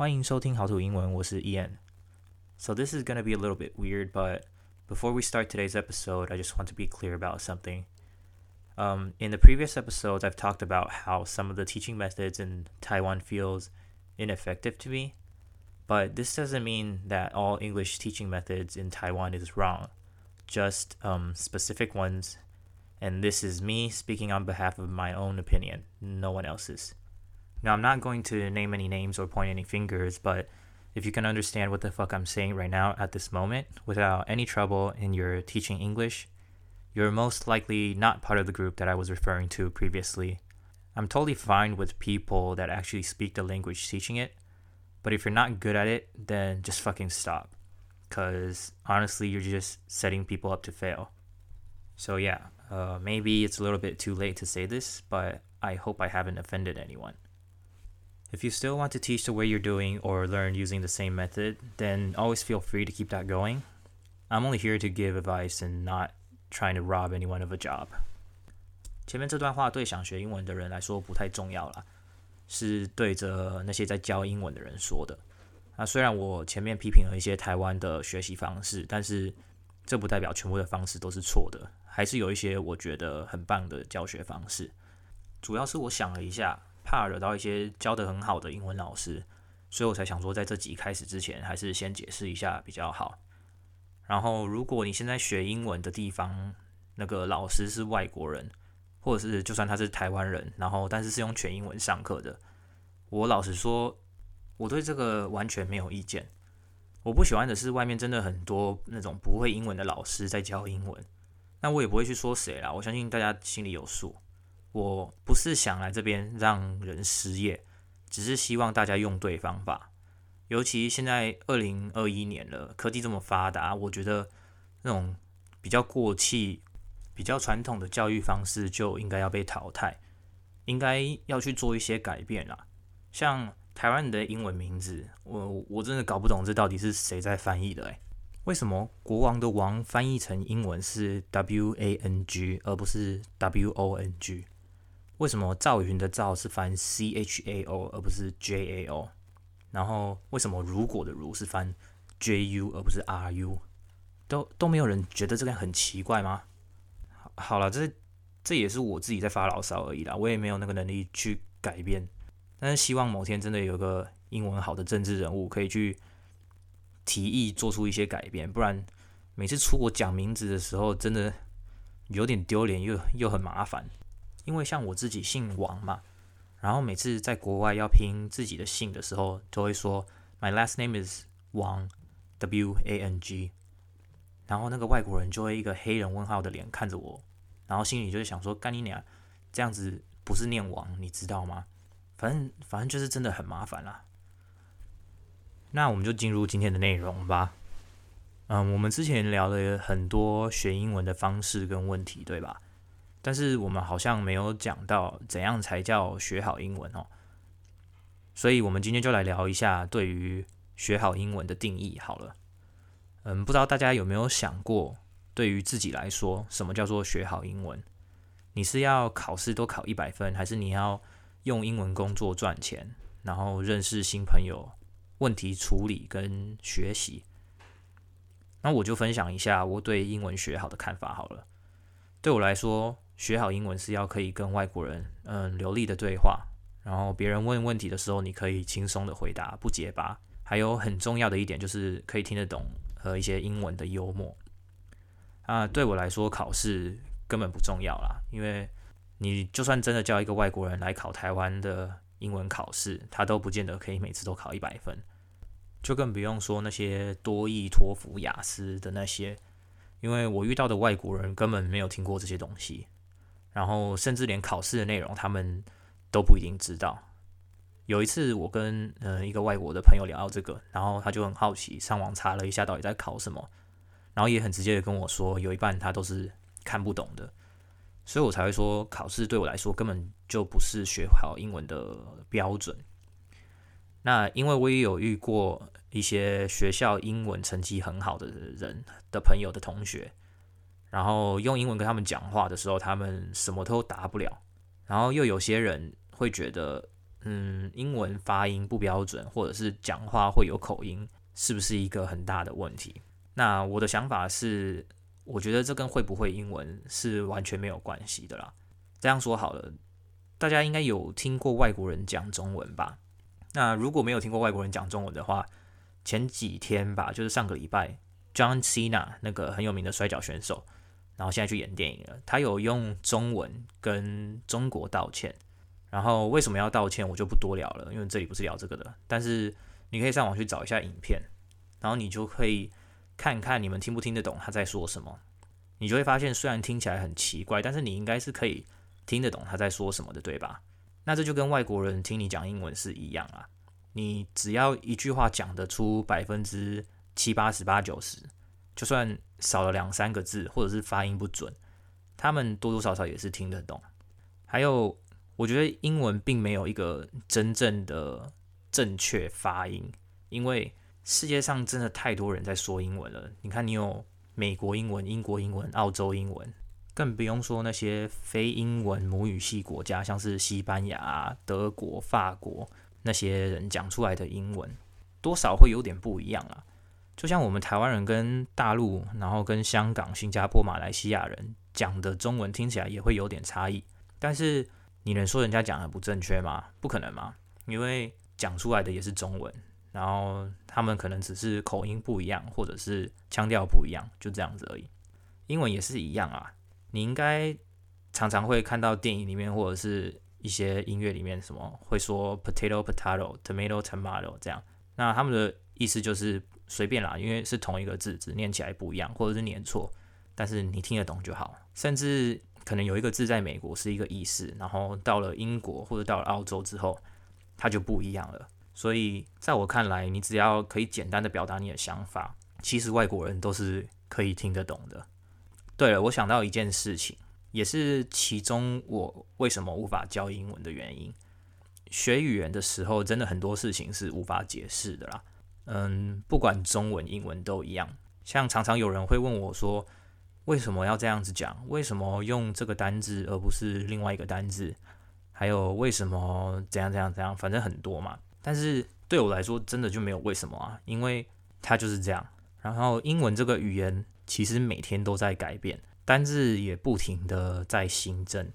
欢迎收听好土英文，我是 Ian。So this is gonna be a little bit weird, but before we start today's episode, I just want to be clear about something. Um, in the previous episodes, I've talked about how some of the teaching methods in Taiwan feels ineffective to me, but this doesn't mean that all English teaching methods in Taiwan is wrong, just um, specific ones. And this is me speaking on behalf of my own opinion, no one else's. Now, I'm not going to name any names or point any fingers, but if you can understand what the fuck I'm saying right now at this moment without any trouble in your teaching English, you're most likely not part of the group that I was referring to previously. I'm totally fine with people that actually speak the language teaching it, but if you're not good at it, then just fucking stop. Because honestly, you're just setting people up to fail. So, yeah, uh, maybe it's a little bit too late to say this, but I hope I haven't offended anyone. If you still want to teach the way you're doing or learn using the same method, then always feel free to keep that going. I'm only here to give advice and not trying to rob anyone of a job. 前面这段话对想学英文的人来说不太重要啦，是对着那些在教英文的人说的。那虽然我前面批评了一些台湾的学习方式，但是这不代表全部的方式都是错的，还是有一些我觉得很棒的教学方式。主要是我想了一下。怕惹到一些教得很好的英文老师，所以我才想说，在这集开始之前，还是先解释一下比较好。然后，如果你现在学英文的地方那个老师是外国人，或者是就算他是台湾人，然后但是是用全英文上课的，我老实说，我对这个完全没有意见。我不喜欢的是外面真的很多那种不会英文的老师在教英文，那我也不会去说谁啦，我相信大家心里有数。我不是想来这边让人失业，只是希望大家用对方法。尤其现在二零二一年了，科技这么发达，我觉得那种比较过气、比较传统的教育方式就应该要被淘汰，应该要去做一些改变啦。像台湾的英文名字，我我真的搞不懂这到底是谁在翻译的诶，为什么国王的王翻译成英文是 W A N G 而不是 W O N G？为什么赵云的赵是翻 C H A O 而不是 J A O？然后为什么如果的如是翻 J U 而不是 R U？都都没有人觉得这个很奇怪吗？好，好了，这这也是我自己在发牢骚而已啦，我也没有那个能力去改变。但是希望某天真的有个英文好的政治人物可以去提议做出一些改变，不然每次出国讲名字的时候，真的有点丢脸又又很麻烦。因为像我自己姓王嘛，然后每次在国外要拼自己的姓的时候，都会说 My last name is Wang, W A N G，然后那个外国人就会一个黑人问号的脸看着我，然后心里就会想说干你娘，这样子不是念王，你知道吗？反正反正就是真的很麻烦啦。那我们就进入今天的内容吧。嗯，我们之前聊了很多学英文的方式跟问题，对吧？但是我们好像没有讲到怎样才叫学好英文哦，所以我们今天就来聊一下对于学好英文的定义好了。嗯，不知道大家有没有想过，对于自己来说，什么叫做学好英文？你是要考试都考一百分，还是你要用英文工作赚钱，然后认识新朋友、问题处理跟学习？那我就分享一下我对英文学好的看法好了。对我来说，学好英文是要可以跟外国人嗯流利的对话，然后别人问问题的时候，你可以轻松的回答，不结巴。还有很重要的一点就是可以听得懂和一些英文的幽默。啊，对我来说考试根本不重要啦，因为你就算真的叫一个外国人来考台湾的英文考试，他都不见得可以每次都考一百分，就更不用说那些多益、托福、雅思的那些，因为我遇到的外国人根本没有听过这些东西。然后甚至连考试的内容他们都不一定知道。有一次我跟呃一个外国的朋友聊到这个，然后他就很好奇，上网查了一下到底在考什么，然后也很直接的跟我说，有一半他都是看不懂的。所以我才会说，考试对我来说根本就不是学好英文的标准。那因为我也有遇过一些学校英文成绩很好的人的朋友的同学。然后用英文跟他们讲话的时候，他们什么都答不了。然后又有些人会觉得嗯，英文发音不标准，或者是讲话会有口音，是不是一个很大的问题？那我的想法是，我觉得这跟会不会英文是完全没有关系的啦。这样说好了，大家应该有听过外国人讲中文吧？那如果没有听过外国人讲中文的话，前几天吧，就是上个礼拜，John Cena 那个很有名的摔角选手，然后现在去演电影了。他有用中文跟中国道歉，然后为什么要道歉，我就不多聊了，因为这里不是聊这个的。但是你可以上网去找一下影片，然后你就可以看看你们听不听得懂他在说什么。你就会发现，虽然听起来很奇怪，但是你应该是可以听得懂他在说什么的，对吧？那这就跟外国人听你讲英文是一样啊。你只要一句话讲得出百分之七八十八九十，就算少了两三个字，或者是发音不准，他们多多少少也是听得懂。还有，我觉得英文并没有一个真正的正确发音，因为世界上真的太多人在说英文了。你看，你有美国英文、英国英文、澳洲英文，更不用说那些非英文母语系国家，像是西班牙、德国、法国。那些人讲出来的英文多少会有点不一样啊，就像我们台湾人跟大陆，然后跟香港、新加坡、马来西亚人讲的中文听起来也会有点差异。但是你能说人家讲的不正确吗？不可能嘛，因为讲出来的也是中文，然后他们可能只是口音不一样，或者是腔调不一样，就这样子而已。英文也是一样啊，你应该常常会看到电影里面，或者是。一些音乐里面什么会说 potato potato tomato tomato 这样，那他们的意思就是随便啦，因为是同一个字，只念起来不一样，或者是念错，但是你听得懂就好。甚至可能有一个字在美国是一个意思，然后到了英国或者到了澳洲之后，它就不一样了。所以在我看来，你只要可以简单的表达你的想法，其实外国人都是可以听得懂的。对了，我想到一件事情。也是其中我为什么无法教英文的原因。学语言的时候，真的很多事情是无法解释的啦。嗯，不管中文、英文都一样。像常常有人会问我说，为什么要这样子讲？为什么用这个单字而不是另外一个单字？还有为什么怎样怎样怎样？反正很多嘛。但是对我来说，真的就没有为什么啊，因为它就是这样。然后英文这个语言其实每天都在改变。单字也不停的在新增。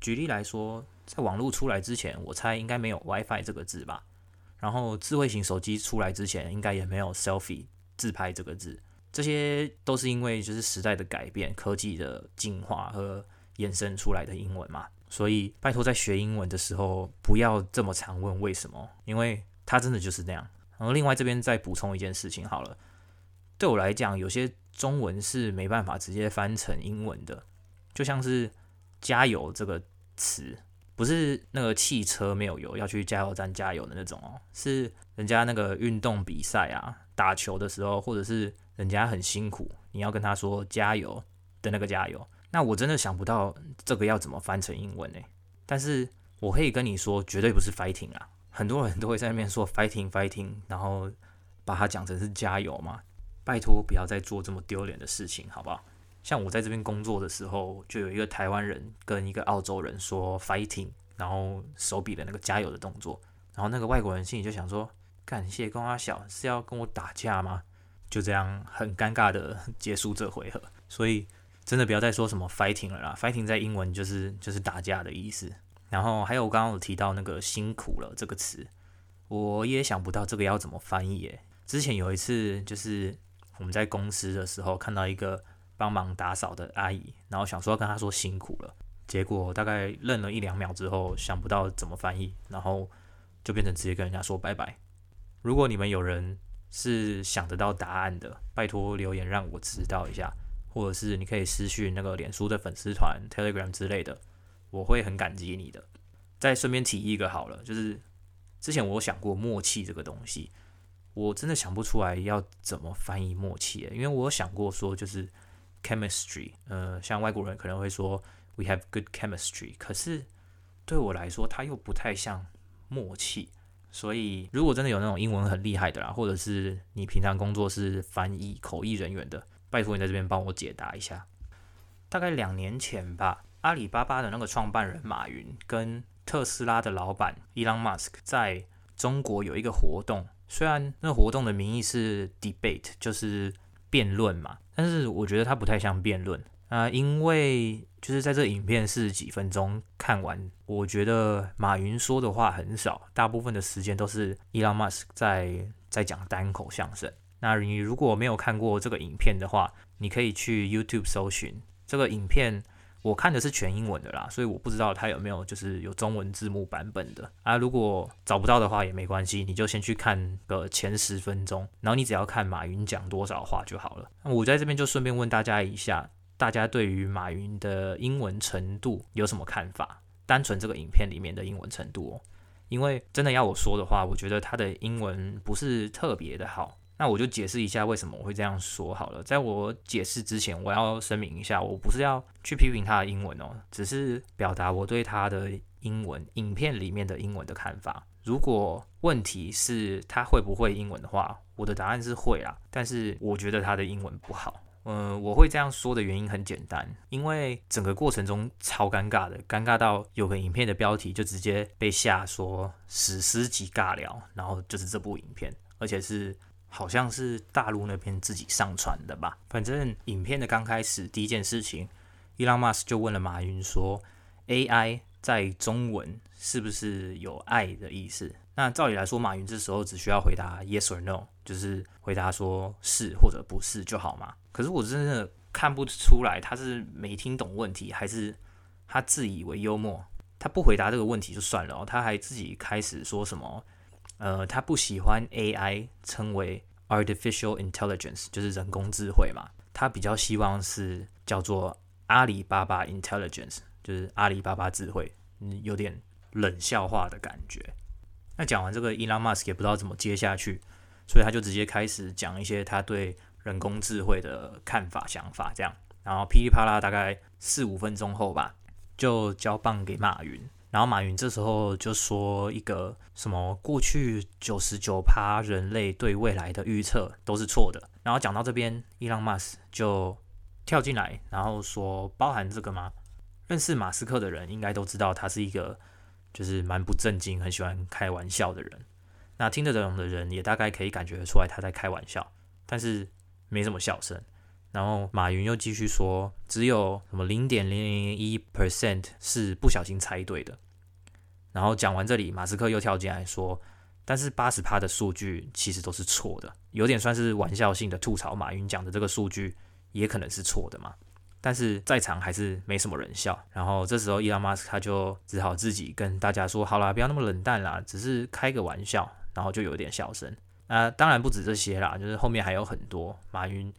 举例来说，在网络出来之前，我猜应该没有 WiFi 这个字吧。然后智慧型手机出来之前，应该也没有 selfie 自拍这个字。这些都是因为就是时代的改变、科技的进化和衍生出来的英文嘛。所以拜托在学英文的时候，不要这么常问为什么，因为它真的就是那样。然后另外这边再补充一件事情好了，对我来讲，有些。中文是没办法直接翻成英文的，就像是“加油”这个词，不是那个汽车没有油要去加油站加油的那种哦，是人家那个运动比赛啊，打球的时候，或者是人家很辛苦，你要跟他说加油的那个加油。那我真的想不到这个要怎么翻成英文呢？但是我可以跟你说，绝对不是 fighting 啊，很多人都会在那边说 fighting fighting，然后把它讲成是加油嘛。拜托，不要再做这么丢脸的事情，好不好？像我在这边工作的时候，就有一个台湾人跟一个澳洲人说 fighting，然后手比的那个加油的动作，然后那个外国人心里就想说，感谢公阿小是要跟我打架吗？就这样很尴尬的 结束这回合。所以真的不要再说什么 fighting 了啦，fighting 在英文就是就是打架的意思。然后还有我刚刚有提到那个辛苦了这个词，我也想不到这个要怎么翻译诶。之前有一次就是。我们在公司的时候看到一个帮忙打扫的阿姨，然后想说跟她说辛苦了，结果大概愣了一两秒之后想不到怎么翻译，然后就变成直接跟人家说拜拜。如果你们有人是想得到答案的，拜托留言让我知道一下，或者是你可以私讯那个脸书的粉丝团、Telegram 之类的，我会很感激你的。再顺便提一个好了，就是之前我有想过默契这个东西。我真的想不出来要怎么翻译默契，因为我有想过说就是 chemistry，呃，像外国人可能会说 we have good chemistry，可是对我来说它又不太像默契，所以如果真的有那种英文很厉害的啦，或者是你平常工作是翻译口译人员的，拜托你在这边帮我解答一下。大概两年前吧，阿里巴巴的那个创办人马云跟特斯拉的老板伊朗马斯克在中国有一个活动，虽然那活动的名义是 debate，就是辩论嘛，但是我觉得它不太像辩论啊、因为就是在这影片是几分钟看完，我觉得马云说的话很少，大部分的时间都是伊朗马斯克在在讲单口相声。那你如果没有看过这个影片的话，你可以去 YouTube 搜寻这个影片。我看的是全英文的啦，所以我不知道它有没有就是有中文字幕版本的啊。如果找不到的话也没关系，你就先去看个前十分钟，然后你只要看马云讲多少话就好了。那我在这边就顺便问大家一下，大家对于马云的英文程度有什么看法？单纯这个影片里面的英文程度哦，因为真的要我说的话，我觉得他的英文不是特别的好。那我就解释一下为什么我会这样说好了。在我解释之前，我要声明一下，我不是要去批评他的英文哦，只是表达我对他的英文影片里面的英文的看法。如果问题是他会不会英文的话，我的答案是会啦。但是我觉得他的英文不好。嗯、我会这样说的原因很简单，因为整个过程中超尴尬的，尴尬到有个影片的标题就直接被下说史诗级尬聊，然后就是这部影片，而且是。好像是大陆那边自己上传的吧。反正影片的刚开始第一件事情，伊朗马斯就问了马云说：“AI 在中文是不是有爱的意思？”那照理来说，马云这时候只需要回答 “yes or no”，就是回答说是或者不是就好嘛。可是我真的看不出来他是没听懂问题，还是他自以为幽默。他不回答这个问题就算了，他还自己开始说什么。呃，他不喜欢 AI 称为 artificial intelligence，就是人工智慧嘛。他比较希望是叫做阿里巴巴 intelligence，就是阿里巴巴智慧，嗯，有点冷笑话的感觉。那讲完这个，Elon Musk 也不知道怎么接下去，所以他就直接开始讲一些他对人工智慧的看法、想法这样。然后噼里啪啦，大概四五分钟后吧，就交棒给马云。然后马云这时候就说一个什么过去九十九趴人类对未来的预测都是错的。然后讲到这边，伊朗马斯就跳进来，然后说包含这个吗？认识马斯克的人应该都知道他是一个就是蛮不正经、很喜欢开玩笑的人。那听得懂的人也大概可以感觉出来他在开玩笑，但是没什么笑声。然后马云又继续说，只有什么零点零零一 percent 是不小心猜对的。然后讲完这里，马斯克又跳进来说：“但是八十趴的数据其实都是错的，有点算是玩笑性的吐槽。马云讲的这个数据也可能是错的嘛。”但是在场还是没什么人笑。然后这时候，伊隆马斯克就只好自己跟大家说：“好啦，不要那么冷淡啦，只是开个玩笑。”然后就有点笑声。那当然不止这些啦，就是后面还有很多。马云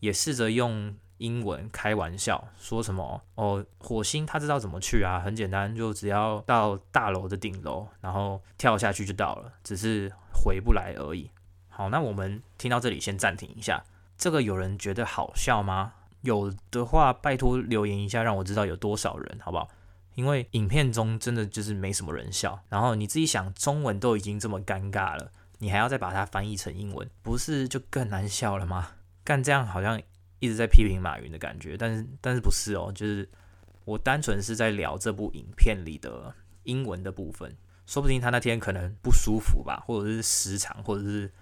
也试着用。英文开玩笑说什么哦？火星他知道怎么去啊？很简单，就只要到大楼的顶楼，然后跳下去就到了，只是回不来而已。好，那我们听到这里先暂停一下。这个有人觉得好笑吗？有的话，拜托留言一下，让我知道有多少人，好不好？因为影片中真的就是没什么人笑。然后你自己想，中文都已经这么尴尬了，你还要再把它翻译成英文，不是就更难笑了吗？干这样好像。一直在批评马云的感觉，但是但是不是哦，就是我单纯是在聊这部影片里的英文的部分，说不定他那天可能不舒服吧，或者是时长，或者是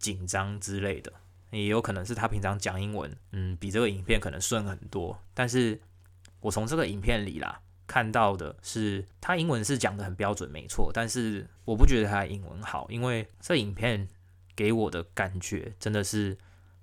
紧张之类的，也有可能是他平常讲英文，嗯，比这个影片可能顺很多。但是我从这个影片里啦看到的是，他英文是讲得很标准，没错，但是我不觉得他英文好，因为这影片给我的感觉真的是。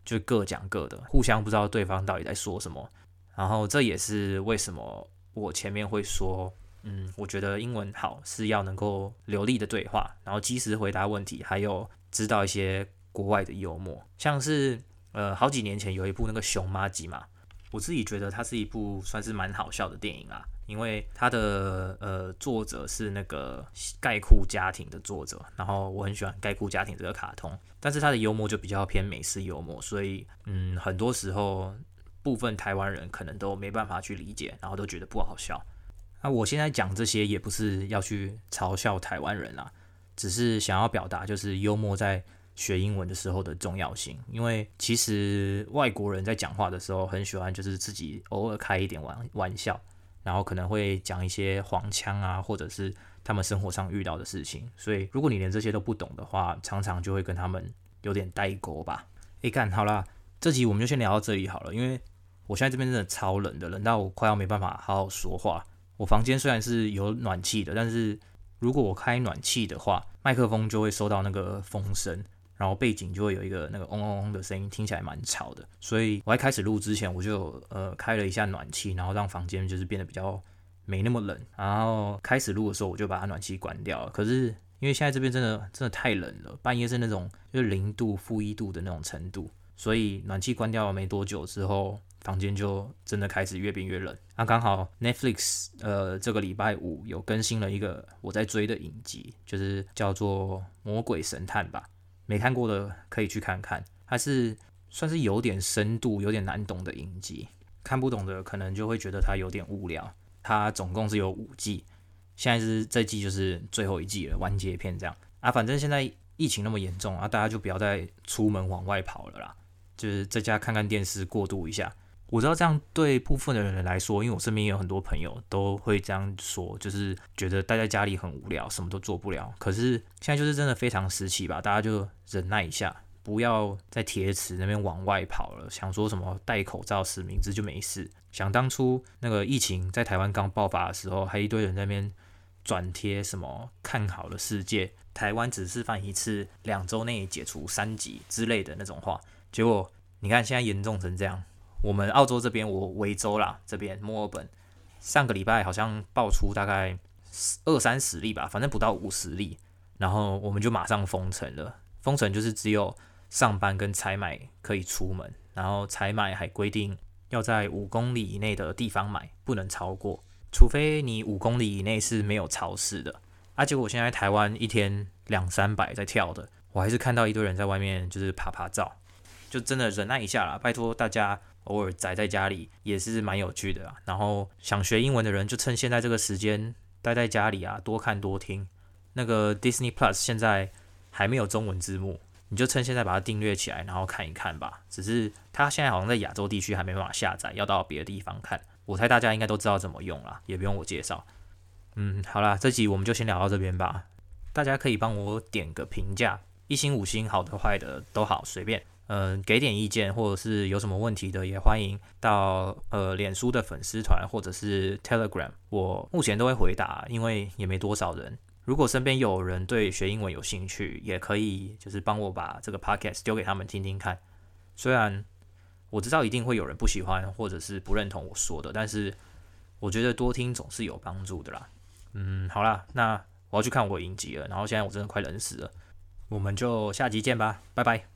就各讲各的，互相不知道对方到底在说什么。然后这也是为什么我前面会说，嗯，我觉得英文好是要能够流利的对话，然后及时回答问题，还有知道一些国外的幽默。像是呃好几年前有一部那个熊妈吉嘛，我自己觉得它是一部算是蛮好笑的电影啊。因为他的呃作者是那个盖库家庭的作者，然后我很喜欢盖库家庭这个卡通，但是他的幽默就比较偏美式幽默，所以嗯，很多时候部分台湾人可能都没办法去理解，然后都觉得不好笑。那我现在讲这些也不是要去嘲笑台湾人啦，只是想要表达就是幽默在学英文的时候的重要性，因为其实外国人在讲话的时候很喜欢就是自己偶尔开一点玩玩笑。然后可能会讲一些黄腔啊，或者是他们生活上遇到的事情。所以如果你连这些都不懂的话，常常就会跟他们有点代沟吧。诶，干好啦，这集我们就先聊到这里好了，因为我现在这边真的超冷的，冷到我快要没办法好好说话。我房间虽然是有暖气的，但是如果我开暖气的话，麦克风就会收到那个风声。然后背景就会有一个那个嗡嗡嗡的声音，听起来蛮吵的。所以我在开始录之前，我就呃开了一下暖气，然后让房间就是变得比较没那么冷。然后开始录的时候，我就把它暖气关掉了。可是因为现在这边真的真的太冷了，半夜是那种就是零度、负一度的那种程度，所以暖气关掉了没多久之后，房间就真的开始越变越冷。那刚好 Netflix 呃这个礼拜五有更新了一个我在追的影集，就是叫做《魔鬼神探》吧。没看过的可以去看看，它是算是有点深度、有点难懂的影集，看不懂的可能就会觉得它有点无聊。它总共是有五季，现在是这季就是最后一季了，完结篇这样啊。反正现在疫情那么严重啊，大家就不要再出门往外跑了啦，就是在家看看电视过渡一下。我知道这样对部分的人来说，因为我身边也有很多朋友都会这样说，就是觉得待在家里很无聊，什么都做不了。可是现在就是真的非常时期吧，大家就忍耐一下，不要在铁齿那边往外跑了。想说什么戴口罩、实名制就没事。想当初那个疫情在台湾刚爆发的时候，还一堆人在那边转贴什么看好了世界，台湾只示范一次，两周内解除三级之类的那种话。结果你看现在严重成这样。我们澳洲这边，我维州啦，这边墨尔本，上个礼拜好像爆出大概二三十例吧，反正不到五十例，然后我们就马上封城了。封城就是只有上班跟采买可以出门，然后采买还规定要在五公里以内的地方买，不能超过，除非你五公里以内是没有超市的。啊，结果现在台湾一天两三百在跳的，我还是看到一堆人在外面就是爬爬照，就真的忍耐一下啦，拜托大家。偶尔宅在家里也是蛮有趣的啊，然后想学英文的人就趁现在这个时间待在家里啊，多看多听。那个 Disney Plus 现在还没有中文字幕，你就趁现在把它订阅起来，然后看一看吧。只是它现在好像在亚洲地区还没办法下载，要到别的地方看。我猜大家应该都知道怎么用啦，也不用我介绍。嗯，好啦，这集我们就先聊到这边吧。大家可以帮我点个评价，一星五星，好的坏的都好，随便。嗯，给点意见，或者是有什么问题的，也欢迎到呃脸书的粉丝团或者是 Telegram，我目前都会回答，因为也没多少人。如果身边有人对学英文有兴趣，也可以就是帮我把这个 Podcast 丢给他们听听看。虽然我知道一定会有人不喜欢或者是不认同我说的，但是我觉得多听总是有帮助的啦。嗯，好啦，那我要去看我影集了，然后现在我真的快冷死了，我们就下集见吧，拜拜。